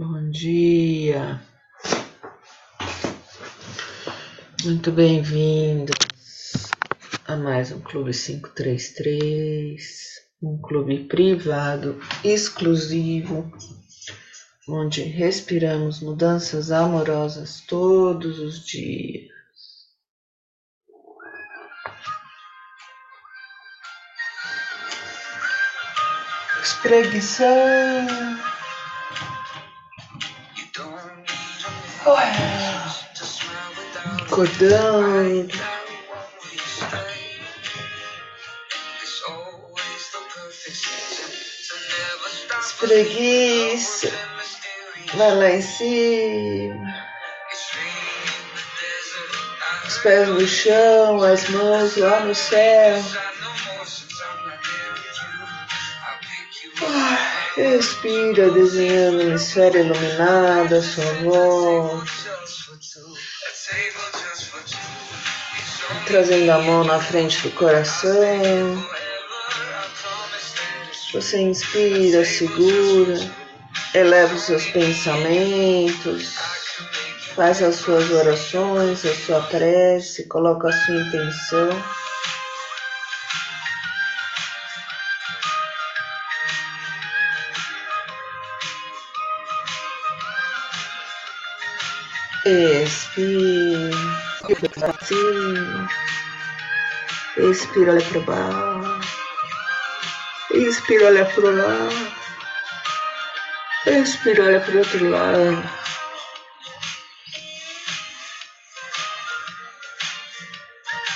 Bom dia. Muito bem-vindos a mais um Clube 533, um clube privado exclusivo, onde respiramos mudanças amorosas todos os dias. Espreguiçar. Acordando. Espreguiça. Vai lá em cima. Os pés no chão, as mãos lá no céu. Respira, desenhando uma esfera iluminada sua volta. Trazendo a mão na frente do coração. Você inspira, segura, eleva os seus pensamentos, faz as suas orações, a sua prece, coloca a sua intenção. Expira. Expira, olha para baixo. Expira, olha para o lado. Expira, olha para o outro lado.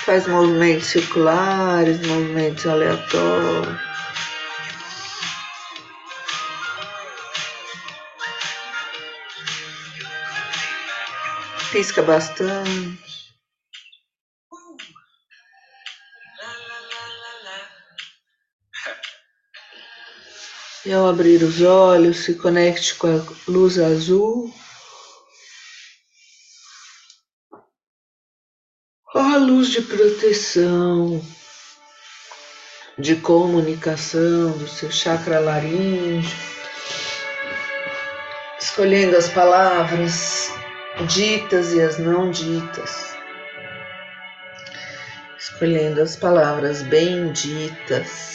Faz movimentos circulares, movimentos aleatórios. Pisca bastante. E ao abrir os olhos, se conecte com a luz azul. A luz de proteção, de comunicação do seu chakra laríngeo, escolhendo as palavras ditas e as não ditas, escolhendo as palavras benditas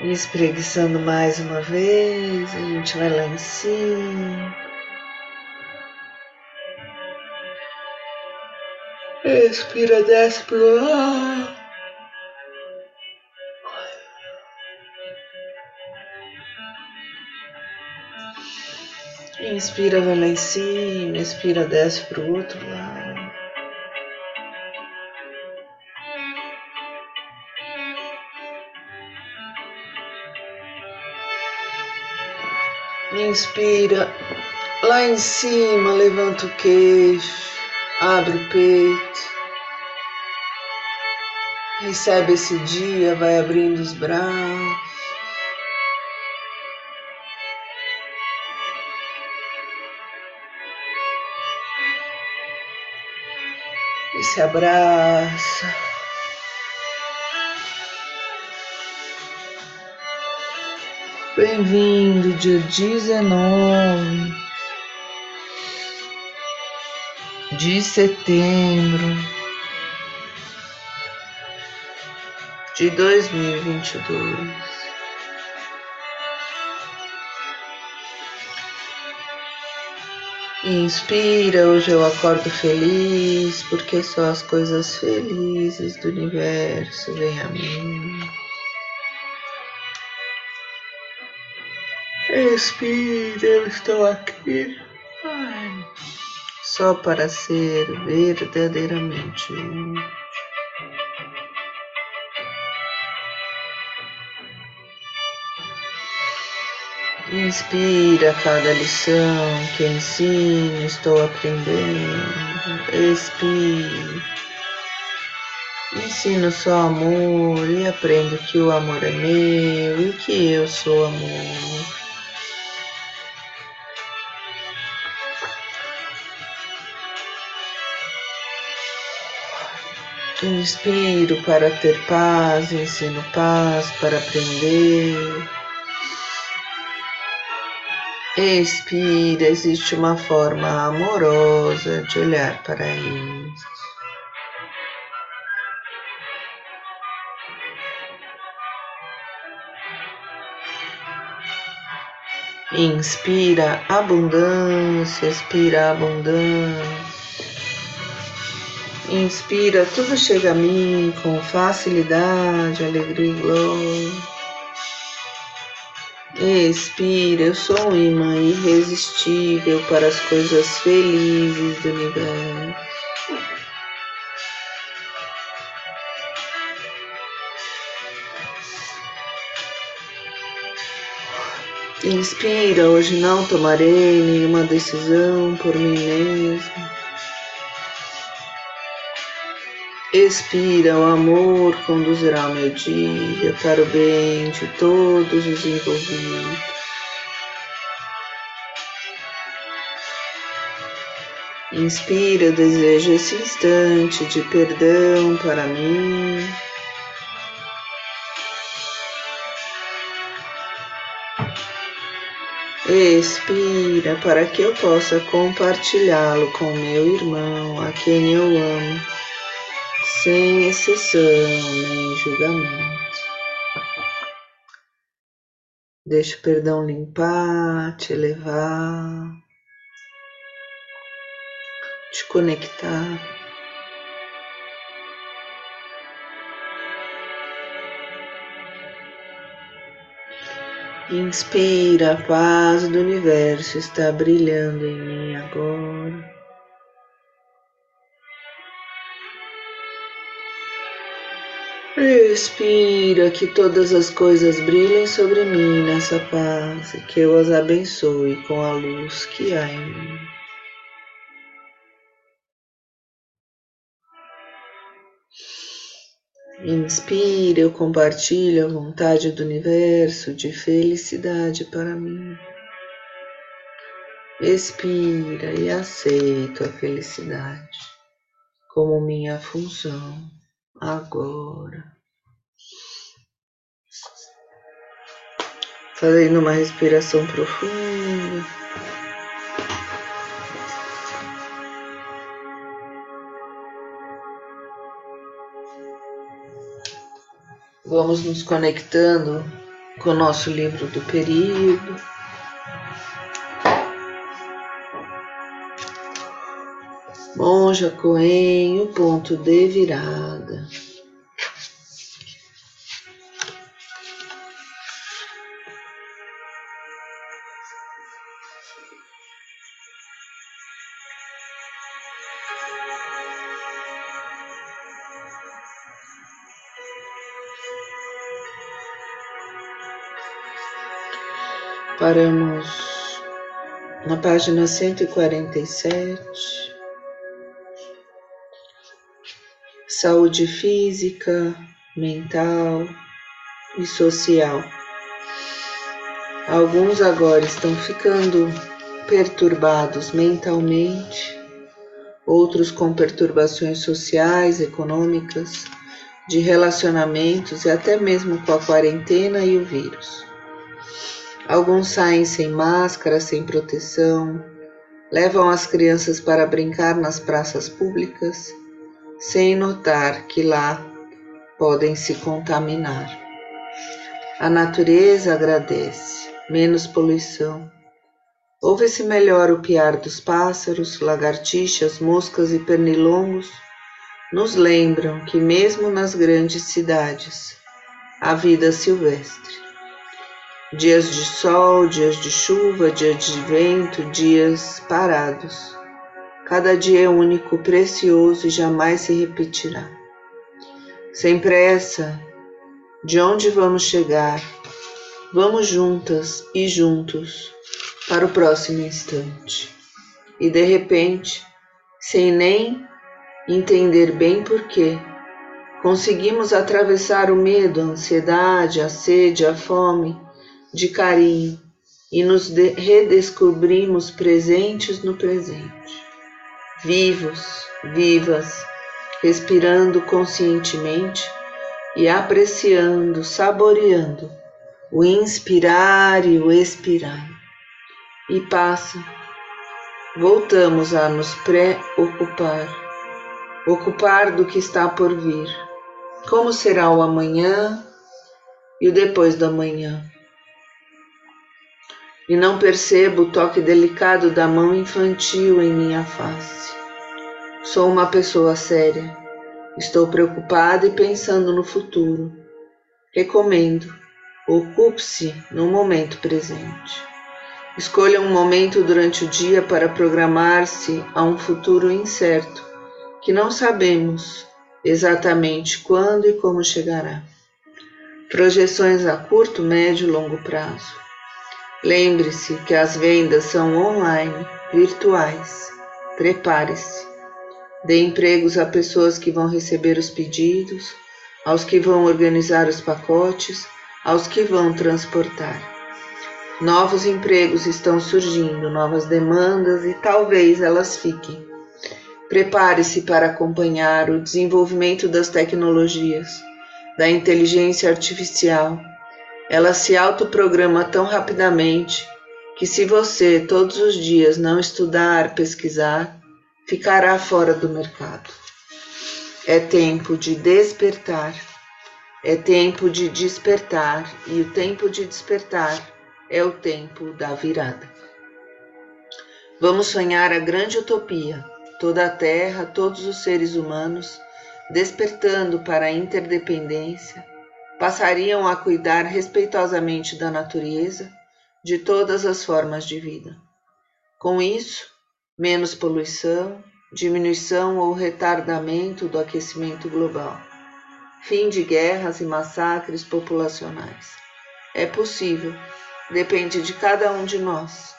e espreguiçando mais uma vez. A gente vai lá em cima. Expira, desce pro ar. Inspira, vai lá em cima, expira, desce para o outro lado. Inspira, lá em cima, levanta o queixo, abre o peito. Recebe esse dia, vai abrindo os braços. se abraça. Bem-vindo, dia 19 de setembro de 2022. Inspira, hoje eu acordo feliz, porque só as coisas felizes do universo vêm a mim. Expira, eu estou aqui Ai. só para ser verdadeiramente útil. Inspira cada lição que ensino, estou aprendendo. Expire. Ensino só amor e aprendo que o amor é meu e que eu sou amor. Inspiro para ter paz, ensino paz para aprender. Expira, existe uma forma amorosa de olhar para ele. Inspira abundância, expira abundância. Inspira, tudo chega a mim com facilidade, alegria e glória. Expira, eu sou um imã irresistível para as coisas felizes do universo. Inspira, hoje não tomarei nenhuma decisão por mim mesmo. Expira, o amor conduzirá o meu dia para o bem de todos os envolvidos. Inspira, desejo esse instante de perdão para mim. Expira para que eu possa compartilhá-lo com meu irmão, a quem eu amo sem exceção nem julgamento. Deixa o perdão limpar, te elevar, te conectar. Inspira, a paz do universo está brilhando em mim agora. Expira que todas as coisas brilhem sobre mim nessa paz e que eu as abençoe com a luz que há em mim. Inspira, eu compartilho a vontade do universo de felicidade para mim. Expira e aceito a felicidade como minha função agora. Fazendo uma respiração profunda. Vamos nos conectando com o nosso livro do período. Monja Coen, o ponto de virada. Paramos na página cento e quarenta e sete. Saúde física, mental e social. Alguns agora estão ficando perturbados mentalmente, outros com perturbações sociais, econômicas, de relacionamentos e até mesmo com a quarentena e o vírus. Alguns saem sem máscara, sem proteção, levam as crianças para brincar nas praças públicas sem notar que lá podem se contaminar. A natureza agradece, menos poluição. Ouve-se melhor o piar dos pássaros, lagartixas, moscas e pernilongos, nos lembram que mesmo nas grandes cidades há vida silvestre. Dias de sol, dias de chuva, dias de vento, dias parados Cada dia é único, precioso e jamais se repetirá. Sem pressa, de onde vamos chegar? Vamos juntas e juntos para o próximo instante. E de repente, sem nem entender bem porquê, conseguimos atravessar o medo, a ansiedade, a sede, a fome de carinho e nos redescobrimos presentes no presente vivos, vivas, respirando conscientemente e apreciando, saboreando o inspirar e o expirar. e passa. Voltamos a nos preocupar, ocupar do que está por vir. Como será o amanhã e o depois da manhã? E não percebo o toque delicado da mão infantil em minha face. Sou uma pessoa séria. Estou preocupada e pensando no futuro. Recomendo, ocupe-se no momento presente. Escolha um momento durante o dia para programar-se a um futuro incerto, que não sabemos exatamente quando e como chegará. Projeções a curto, médio e longo prazo. Lembre-se que as vendas são online, virtuais. Prepare-se. Dê empregos a pessoas que vão receber os pedidos, aos que vão organizar os pacotes, aos que vão transportar. Novos empregos estão surgindo, novas demandas e talvez elas fiquem. Prepare-se para acompanhar o desenvolvimento das tecnologias, da inteligência artificial. Ela se autoprograma tão rapidamente que, se você todos os dias não estudar, pesquisar, ficará fora do mercado. É tempo de despertar. É tempo de despertar, e o tempo de despertar é o tempo da virada. Vamos sonhar a grande utopia, toda a Terra, todos os seres humanos, despertando para a interdependência, passariam a cuidar respeitosamente da natureza, de todas as formas de vida. Com isso, menos poluição, diminuição ou retardamento do aquecimento global, fim de guerras e massacres populacionais. É possível depende de cada um de nós.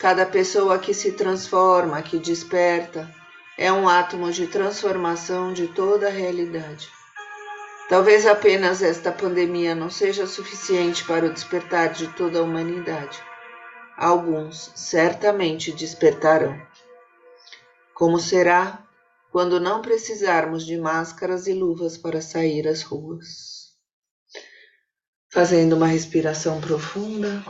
Cada pessoa que se transforma, que desperta, é um átomo de transformação de toda a realidade. Talvez apenas esta pandemia não seja suficiente para o despertar de toda a humanidade. Alguns certamente despertarão. Como será quando não precisarmos de máscaras e luvas para sair às ruas? Fazendo uma respiração profunda,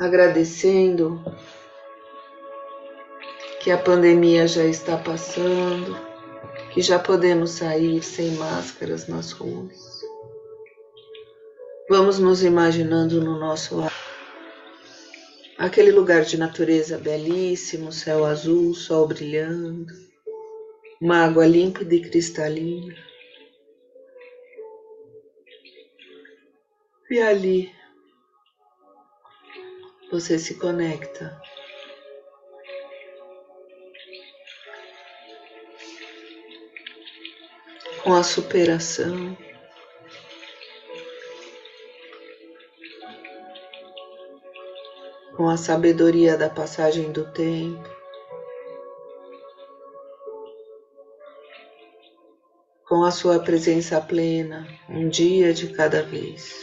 agradecendo que a pandemia já está passando, que já podemos sair sem máscaras nas ruas. Vamos nos imaginando no nosso lar. Aquele lugar de natureza belíssimo, céu azul, sol brilhando, uma água límpida e cristalina. E ali você se conecta com a superação. Com a sabedoria da passagem do tempo, com a sua presença plena, um dia de cada vez.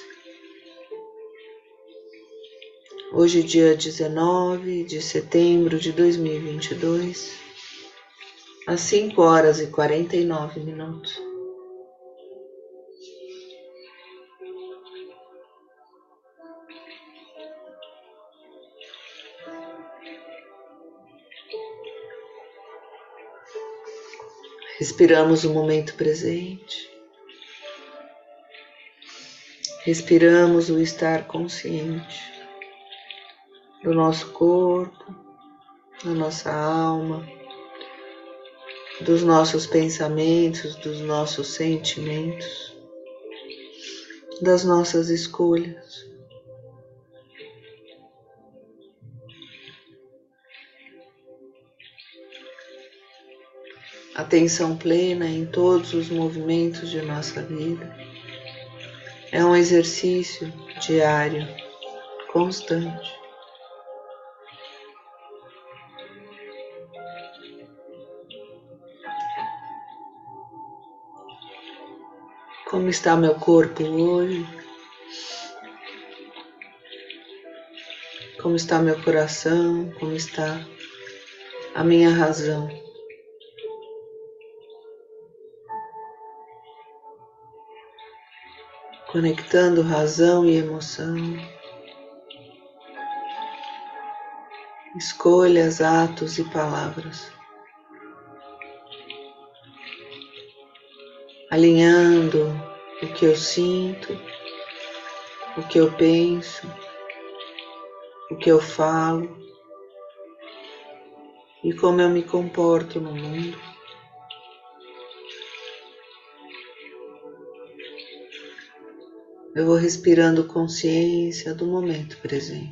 Hoje, dia 19 de setembro de 2022, às 5 horas e 49 minutos. Respiramos o momento presente. Respiramos o estar consciente do nosso corpo, da nossa alma, dos nossos pensamentos, dos nossos sentimentos, das nossas escolhas. Atenção plena em todos os movimentos de nossa vida. É um exercício diário, constante. Como está meu corpo hoje? Como está meu coração? Como está a minha razão? Conectando razão e emoção. escolhas, atos e palavras. Alinhando o que eu sinto, o que eu penso, o que eu falo e como eu me comporto no mundo. Eu vou respirando consciência do momento presente.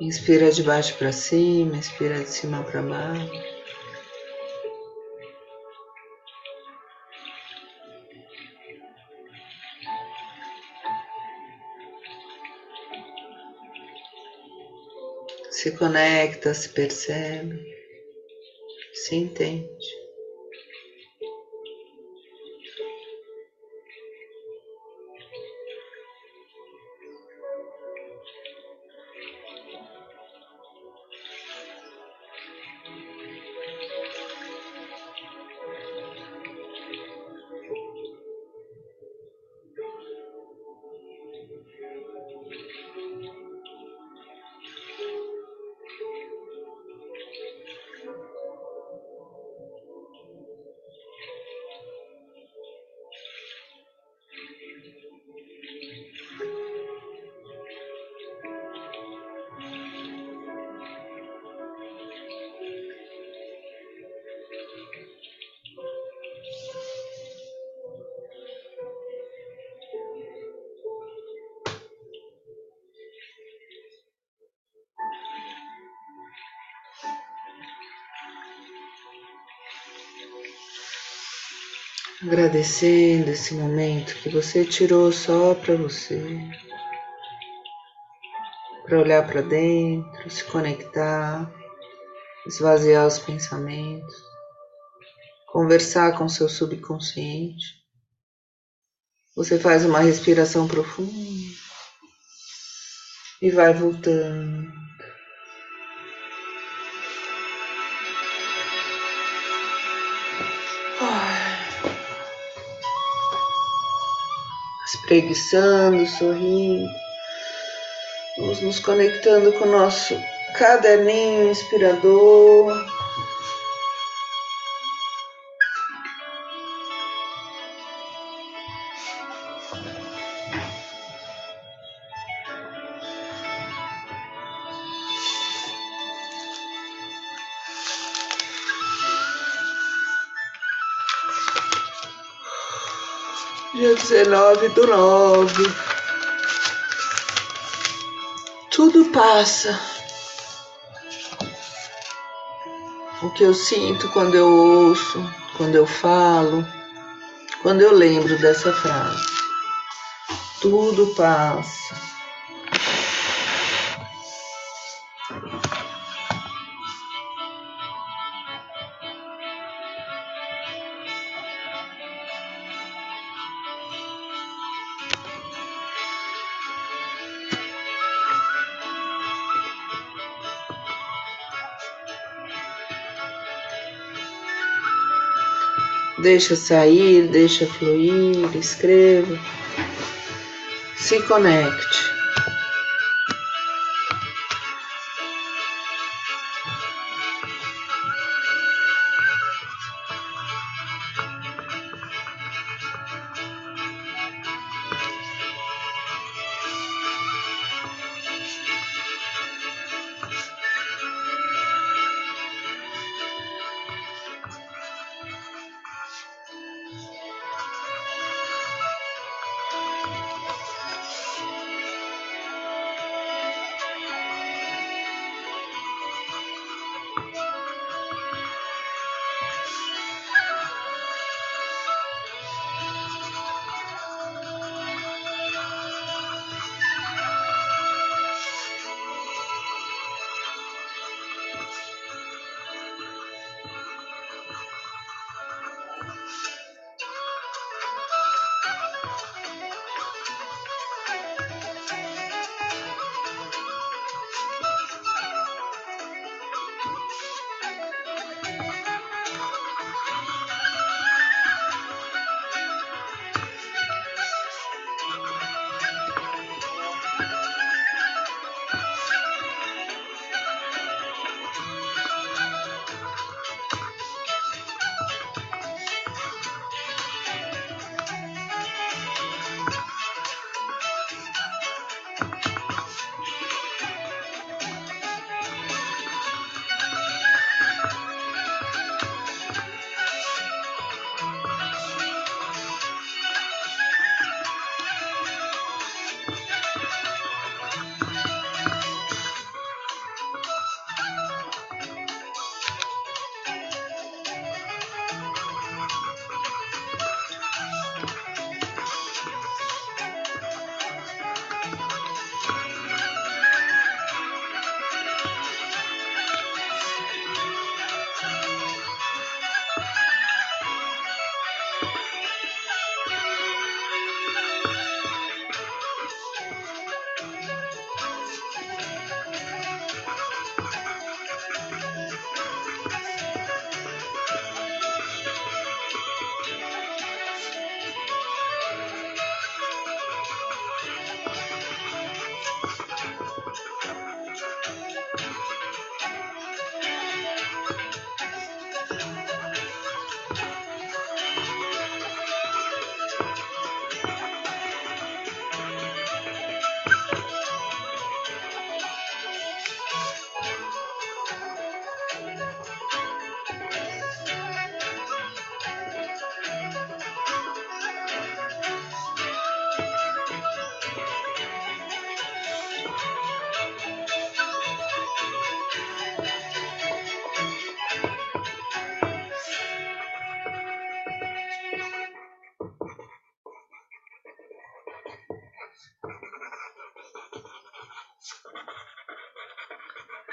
Inspira de baixo para cima, inspira de cima para baixo. Se conecta, se percebe, se entende. Agradecendo esse momento que você tirou só para você, para olhar para dentro, se conectar, esvaziar os pensamentos, conversar com seu subconsciente. Você faz uma respiração profunda e vai voltando. Espreguiçando, sorrindo. Vamos nos conectando com o nosso caderninho inspirador. 19 do 9. Tudo passa. O que eu sinto quando eu ouço, quando eu falo, quando eu lembro dessa frase. Tudo passa. Deixa sair, deixa fluir, escreva, se conecte.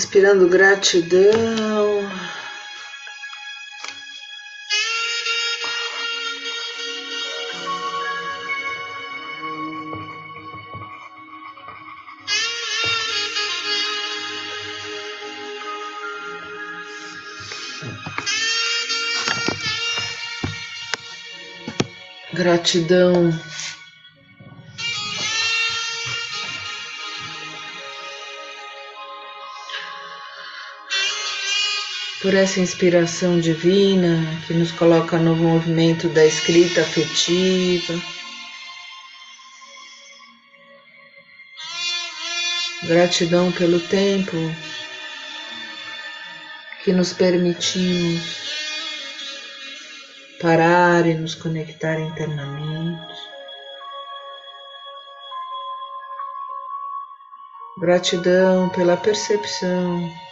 Respirando gratidão. Gratidão por essa inspiração divina que nos coloca no movimento da escrita afetiva. Gratidão pelo tempo que nos permitimos parar e nos conectar internamente. Gratidão pela percepção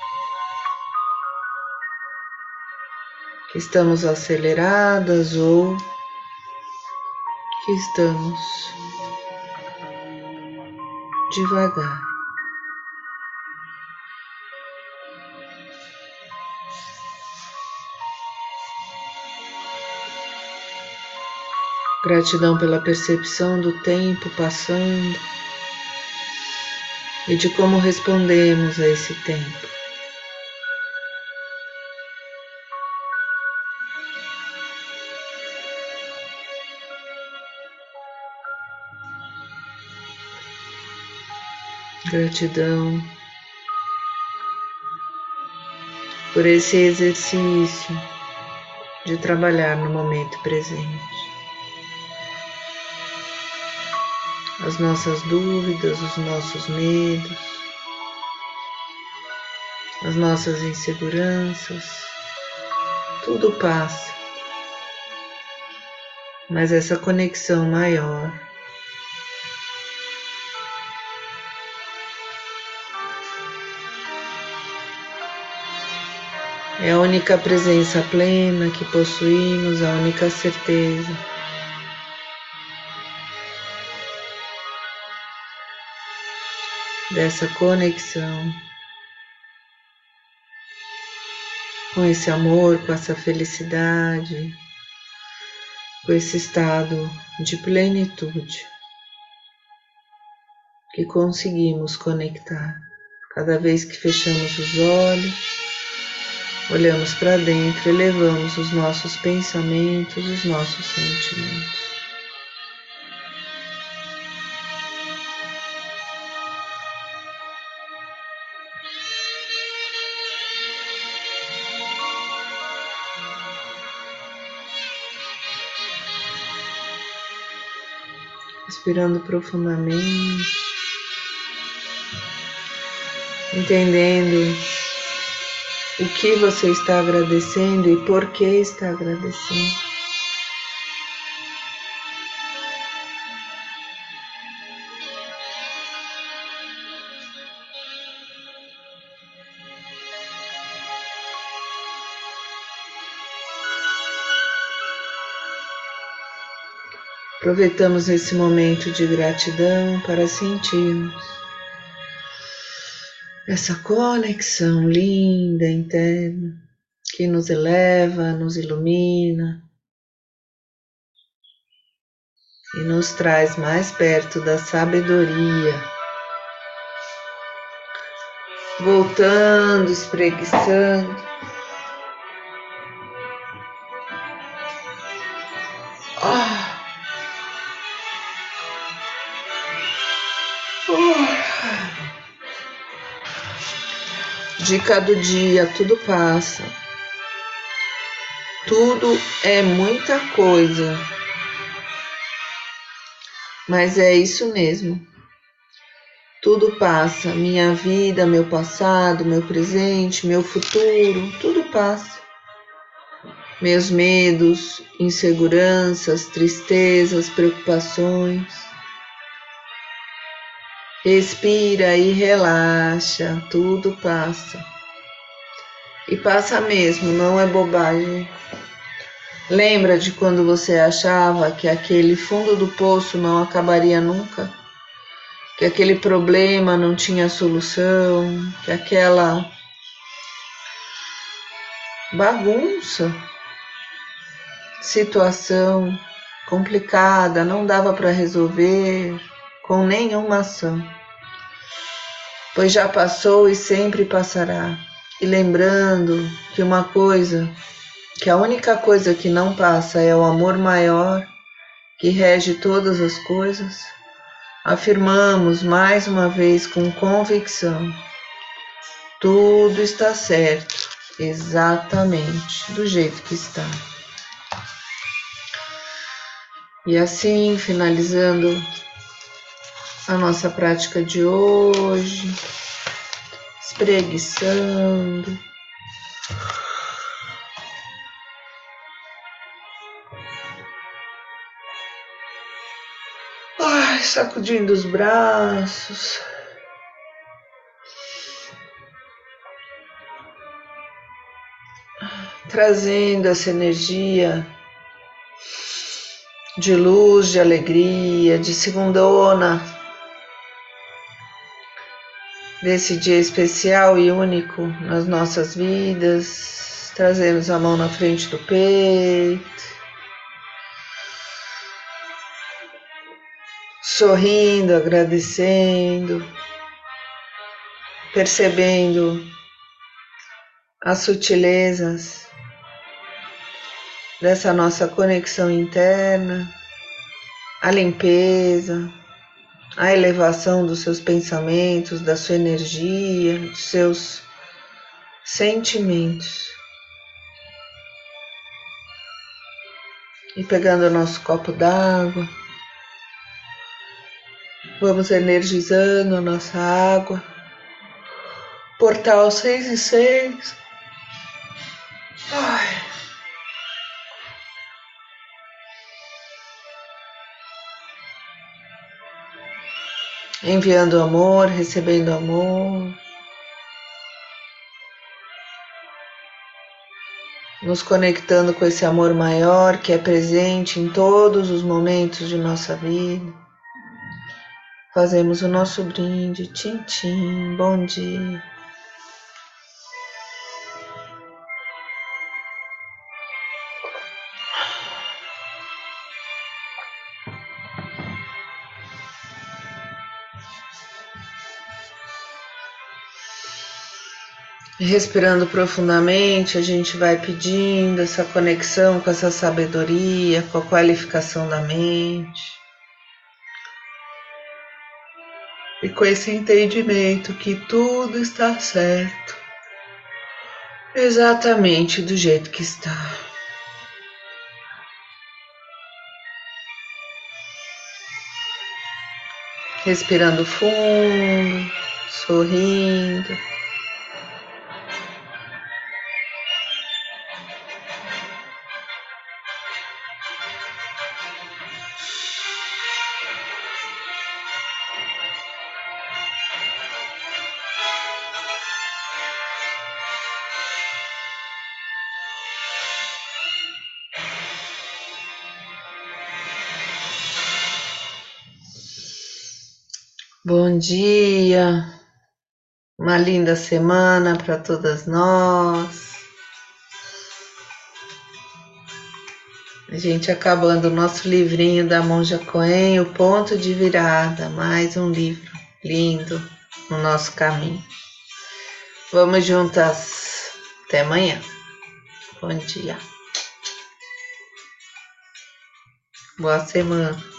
que estamos aceleradas ou que estamos devagar. Gratidão pela percepção do tempo passando e de como respondemos a esse tempo. Gratidão por esse exercício de trabalhar no momento presente. As nossas dúvidas, os nossos medos, as nossas inseguranças, tudo passa. Mas essa conexão maior É a única presença plena que possuímos, a única certeza. Dessa conexão. Com esse amor, com essa felicidade, com esse estado de plenitude. Que conseguimos conectar. Cada vez que fechamos os olhos Olhamos para dentro, elevamos os nossos pensamentos, os nossos sentimentos. Respirando profundamente, entendendo o que você está agradecendo e por que está agradecendo. Aproveitamos esse momento de gratidão para sentirmos essa conexão linda interna que nos eleva, nos ilumina, e nos traz mais perto da sabedoria. Voltando, espreguiçando. Dica do dia: tudo passa. Tudo é muita coisa. Mas é isso mesmo. Tudo passa, minha vida, meu passado, meu presente, meu futuro, tudo passa. Meus medos, inseguranças, tristezas, preocupações. Respira e relaxa, tudo passa. E passa mesmo, não é bobagem. Lembra de quando você achava que aquele fundo do poço não acabaria nunca? Que aquele problema não tinha solução? Que aquela bagunça, situação complicada não dava para resolver com nenhuma ação? Pois já passou e sempre passará. E lembrando que uma coisa que a única coisa que não passa é o amor maior que rege todas as coisas, afirmamos mais uma vez com convicção: tudo está certo, exatamente do jeito que está. E assim, finalizando a nossa prática de hoje, espreguiçando. sacudindo os braços. Trazendo essa energia de luz, de alegria, de segundona, desse dia especial e único nas nossas vidas. Trazemos a mão na frente do peito. sorrindo, agradecendo, percebendo as sutilezas dessa nossa conexão interna, a limpeza, a elevação dos seus pensamentos, da sua energia, dos seus sentimentos. E pegando o nosso copo d'água, Vamos energizando a nossa água. Portal 6 e 6. Ai. Enviando amor, recebendo amor. Nos conectando com esse amor maior que é presente em todos os momentos de nossa vida. Fazemos o nosso brinde, tchim, bom dia. Respirando profundamente, a gente vai pedindo essa conexão com essa sabedoria, com a qualificação da mente. e com esse entendimento que tudo está certo, exatamente do jeito que está. Respirando fundo, sorrindo. Dia, uma linda semana para todas nós. A gente acabando o nosso livrinho da Monja Coen, O Ponto de Virada, mais um livro lindo no nosso caminho. Vamos juntas. Até amanhã. Bom dia. Boa semana.